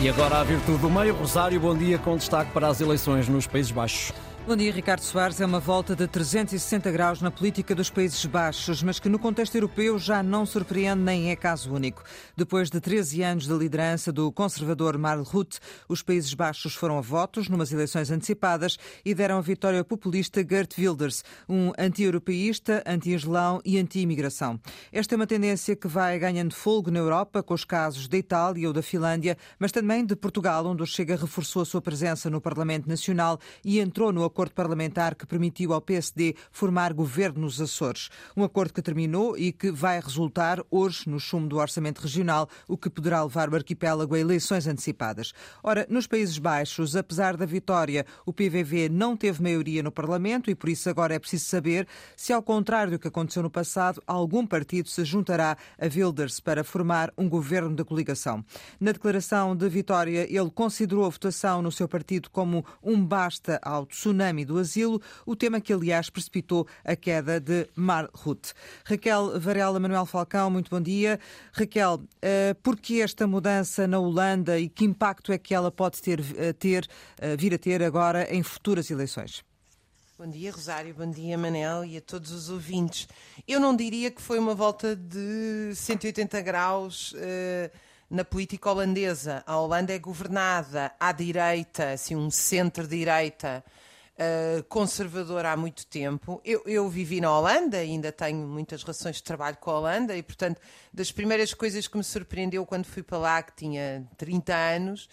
E agora a virtude do meio, Rosário, bom dia com destaque para as eleições nos Países Baixos. Bom dia, Ricardo Soares. É uma volta de 360 graus na política dos Países Baixos, mas que no contexto europeu já não surpreende nem é caso único. Depois de 13 anos de liderança do conservador Marl Rutte, os Países Baixos foram a votos numas eleições antecipadas e deram a vitória ao populista Gert Wilders, um anti-europeísta, anti-islão e anti-imigração. Esta é uma tendência que vai ganhando fogo na Europa, com os casos da Itália ou da Finlândia, mas também de Portugal, onde o Chega reforçou a sua presença no Parlamento Nacional e entrou no acordo parlamentar que permitiu ao PSD formar governo nos Açores. Um acordo que terminou e que vai resultar hoje no chumbo do Orçamento Regional, o que poderá levar o arquipélago a eleições antecipadas. Ora, nos Países Baixos, apesar da vitória, o PVV não teve maioria no Parlamento e por isso agora é preciso saber se, ao contrário do que aconteceu no passado, algum partido se juntará a Wilders para formar um governo da coligação. Na declaração de vitória, ele considerou a votação no seu partido como um basta ao tsunami tsunami do asilo, o tema que, aliás, precipitou a queda de Mar Ruth. Raquel Varela Manuel Falcão, muito bom dia. Raquel, uh, por que esta mudança na Holanda e que impacto é que ela pode ter, uh, ter uh, vir a ter agora em futuras eleições? Bom dia, Rosário. Bom dia, Manel e a todos os ouvintes. Eu não diria que foi uma volta de 180 graus uh, na política holandesa. A Holanda é governada à direita, assim, um centro-direita uh, há muito tempo. Eu, eu, vivi na Holanda, ainda tenho muitas relações de trabalho com a Holanda, e portanto, das primeiras coisas que me surpreendeu quando fui para lá, que tinha 30 anos,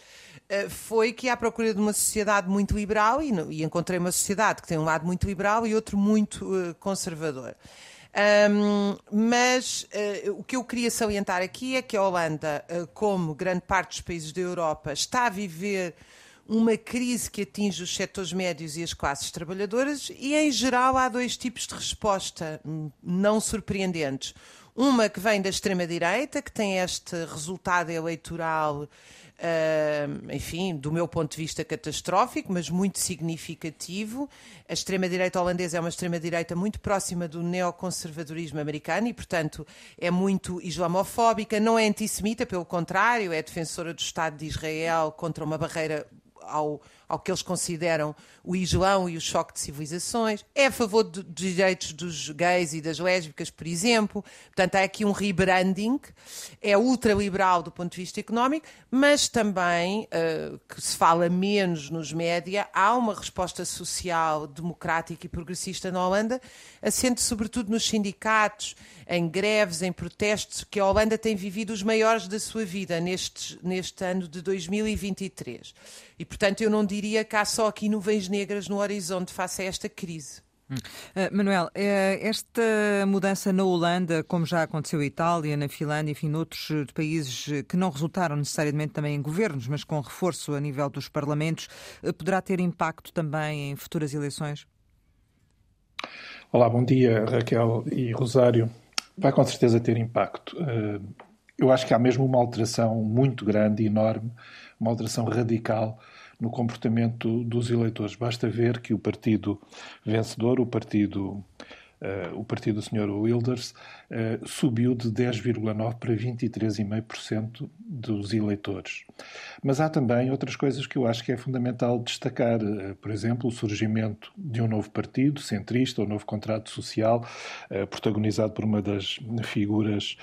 uh, foi que à procura de uma sociedade muito liberal, e, e, encontrei uma sociedade que tem um lado muito liberal e outro muito uh, conservador. Um, mas uh, o que eu queria salientar aqui é que a Holanda, uh, como grande parte dos países da Europa, está a viver uma crise que atinge os setores médios e as classes trabalhadoras, e em geral há dois tipos de resposta não surpreendentes. Uma que vem da extrema-direita, que tem este resultado eleitoral Uh, enfim, do meu ponto de vista catastrófico, mas muito significativo. A extrema-direita holandesa é uma extrema-direita muito próxima do neoconservadorismo americano e, portanto, é muito islamofóbica, não é antissemita, pelo contrário, é defensora do Estado de Israel contra uma barreira ao, ao que eles consideram o Islão e o choque de civilizações, é a favor dos direitos dos gays e das lésbicas, por exemplo. Portanto, há aqui um rebranding, é ultraliberal do ponto de vista económico, mas também, uh, que se fala menos nos média, há uma resposta social, democrática e progressista na Holanda, assente sobretudo nos sindicatos, em greves, em protestos, que a Holanda tem vivido os maiores da sua vida neste, neste ano de 2023. E, portanto, eu não diria que há só aqui nuvens negras no horizonte face a esta crise. Uh, Manuel, uh, esta mudança na Holanda, como já aconteceu em Itália, na Finlândia, enfim, noutros eh, países que não resultaram necessariamente também em governos, mas com reforço a nível dos parlamentos, uh, poderá ter impacto também em futuras eleições? Olá, bom dia, Raquel e Rosário. Vai com certeza ter impacto. Eu acho que há mesmo uma alteração muito grande, enorme, uma alteração radical no comportamento dos eleitores. Basta ver que o partido vencedor, o partido o partido do Sr. Wilders uh, subiu de 10,9% para 23,5% dos eleitores. Mas há também outras coisas que eu acho que é fundamental destacar. Uh, por exemplo, o surgimento de um novo partido, centrista, o um novo contrato social, protagonizado por uma das figuras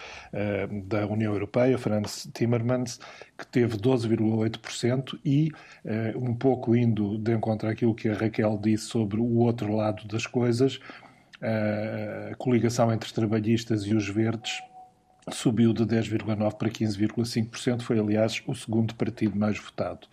da União Europeia, Franz Timmermans, que teve 12,8% e, um pouco indo de encontro àquilo que a Raquel disse sobre o outro lado das coisas, a coligação entre trabalhistas e os verdes subiu de 10,9% para 15,5%, foi aliás o segundo partido mais votado.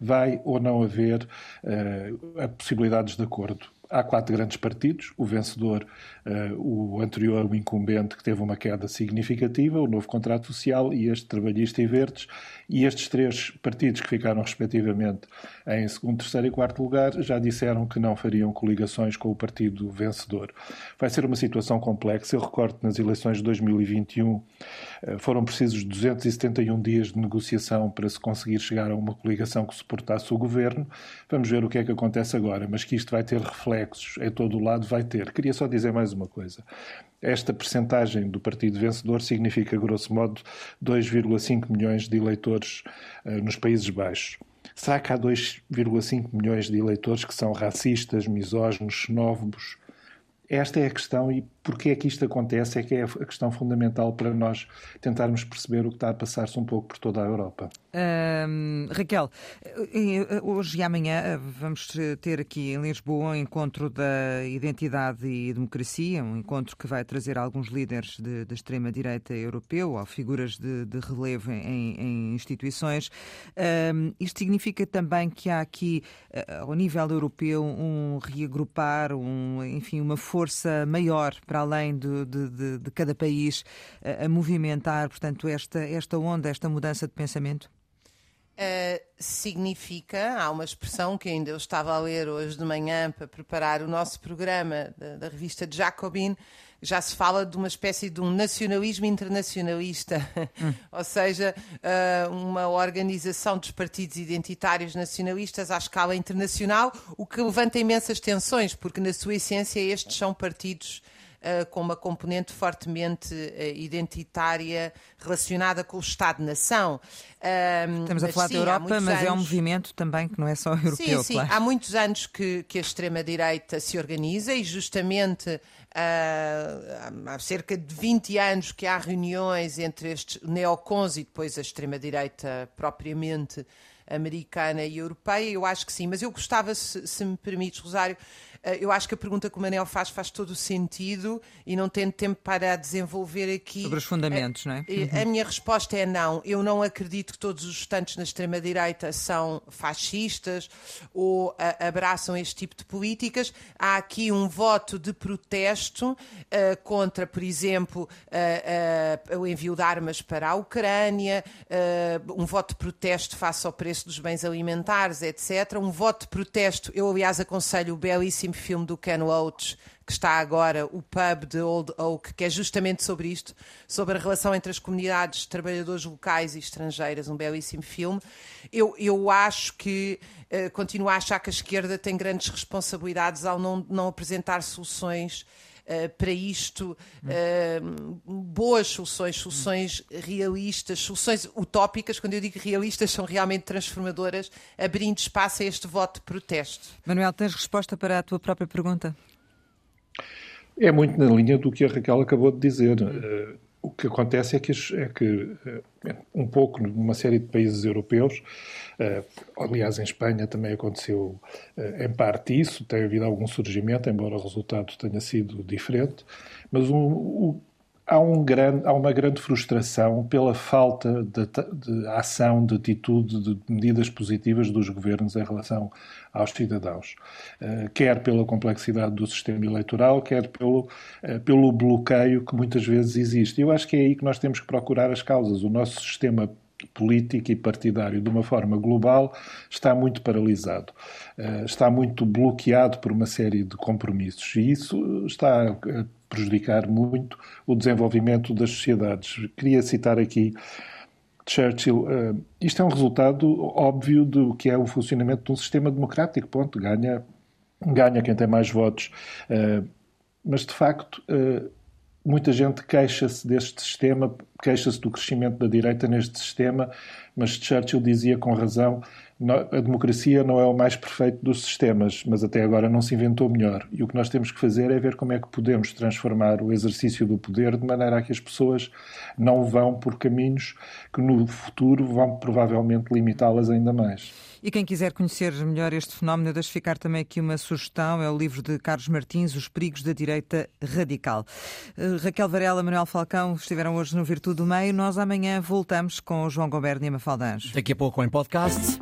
Vai ou não haver uh, possibilidades de acordo há quatro grandes partidos, o vencedor, uh, o anterior, o incumbente, que teve uma queda significativa, o novo contrato social e este trabalhista e verdes, e estes três partidos que ficaram respectivamente em segundo, terceiro e quarto lugar já disseram que não fariam coligações com o partido vencedor. Vai ser uma situação complexa. Eu recordo que nas eleições de 2021 eh, foram precisos 271 dias de negociação para se conseguir chegar a uma coligação que suportasse o governo. Vamos ver o que é que acontece agora, mas que isto vai ter reflexo reflexos em todo o lado vai ter. Queria só dizer mais uma coisa. Esta percentagem do partido vencedor significa, grosso modo, 2,5 milhões de eleitores uh, nos Países Baixos. Será que há 2,5 milhões de eleitores que são racistas, misóginos, xenófobos? Esta é a questão e porque é que isto acontece é que é a questão fundamental para nós tentarmos perceber o que está a passar-se um pouco por toda a Europa. Raquel, hoje e amanhã eh, vamos ter aqui em Lisboa um encontro da identidade e democracia, um encontro que vai trazer alguns líderes da extrema-direita europeu ou figuras de, de relevo em, em instituições. isto significa também que há aqui, eh, ao nível europeu, um reagrupar, um, enfim, uma força maior para além de, de, de cada país a, a movimentar, portanto, esta, esta onda, esta mudança de pensamento? Uh, significa, há uma expressão que ainda eu estava a ler hoje de manhã para preparar o nosso programa da, da revista Jacobin, já se fala de uma espécie de um nacionalismo internacionalista, hum. ou seja, uh, uma organização dos partidos identitários nacionalistas à escala internacional, o que levanta imensas tensões, porque na sua essência estes são partidos com uma componente fortemente uh, identitária relacionada com o Estado-nação. Uh, Estamos a falar sim, da Europa, mas anos... é um movimento também que não é só europeu. Sim, sim. Claro. Há muitos anos que, que a extrema-direita se organiza e justamente há cerca de 20 anos que há reuniões entre estes neocons e depois a extrema-direita propriamente americana e europeia. Eu acho que sim, mas eu gostava, se, se me permites, Rosário, eh, eu acho que a pergunta que o Manel faz faz todo o sentido e não tendo tempo para desenvolver aqui. Sobre os fundamentos, a, não é? Uhum. A minha resposta é não. Eu não acredito que todos os estantes na extrema-direita são fascistas ou a, abraçam este tipo de políticas. Há aqui um voto de protesto uh, contra, por exemplo, uh, uh, o envio de armas para a Ucrânia, um voto de protesto face ao preço dos bens alimentares, etc. Um voto de protesto, eu aliás aconselho o belíssimo filme do Ken Loach, que está agora, o Pub de Old Oak, que é justamente sobre isto, sobre a relação entre as comunidades trabalhadores locais e estrangeiras, um belíssimo filme. Eu, eu acho que, uh, continuo a achar que a esquerda tem grandes responsabilidades ao não, não apresentar soluções Uh, para isto uh, boas soluções, soluções realistas, soluções utópicas, quando eu digo realistas, são realmente transformadoras, abrindo espaço a este voto de protesto. Manuel, tens resposta para a tua própria pergunta? É muito na linha do que a Raquel acabou de dizer. Uh, o que acontece é que, é que um pouco numa série de países europeus, aliás em Espanha também aconteceu em parte isso, tem havido algum surgimento, embora o resultado tenha sido diferente, mas o, há, um grande, há uma grande frustração pela falta de, de, ação, de atitude, de medidas positivas dos governos em relação aos cidadãos. Uh, quer pela complexidade do sistema eleitoral, quer pelo, uh, pelo bloqueio que muitas vezes existe. Eu acho que é aí que nós temos que procurar as causas. O nosso sistema político e partidário de uma forma global está muito paralisado, uh, está muito bloqueado por uma série de compromissos e isso está prejudicar muito o desenvolvimento das sociedades. Queria citar aqui Churchill. Uh, isto é um resultado óbvio do que é o funcionamento de um sistema democrático. Ponto. Ganha, ganha quem tem mais votos. Uh, mas, de facto, uh, muita gente queixa-se deste sistema, queixa-se do crescimento da direita neste sistema, mas Churchill dizia com razão a democracia não é o mais perfeito dos sistemas, mas até agora não se inventou melhor. E o que nós temos que fazer é ver como é que podemos transformar o exercício do poder de maneira a que as pessoas não vão por caminhos que no futuro vão provavelmente limitá-las ainda mais. E quem quiser conhecer melhor este fenómeno, deixo ficar também aqui uma sugestão: é o livro de Carlos Martins, Os Perigos da Direita Radical. Uh, Raquel Varela, Manuel Falcão estiveram hoje no Virtude do Meio. Nós amanhã voltamos com o João Goberno e a Mafalda Daqui a pouco em podcast.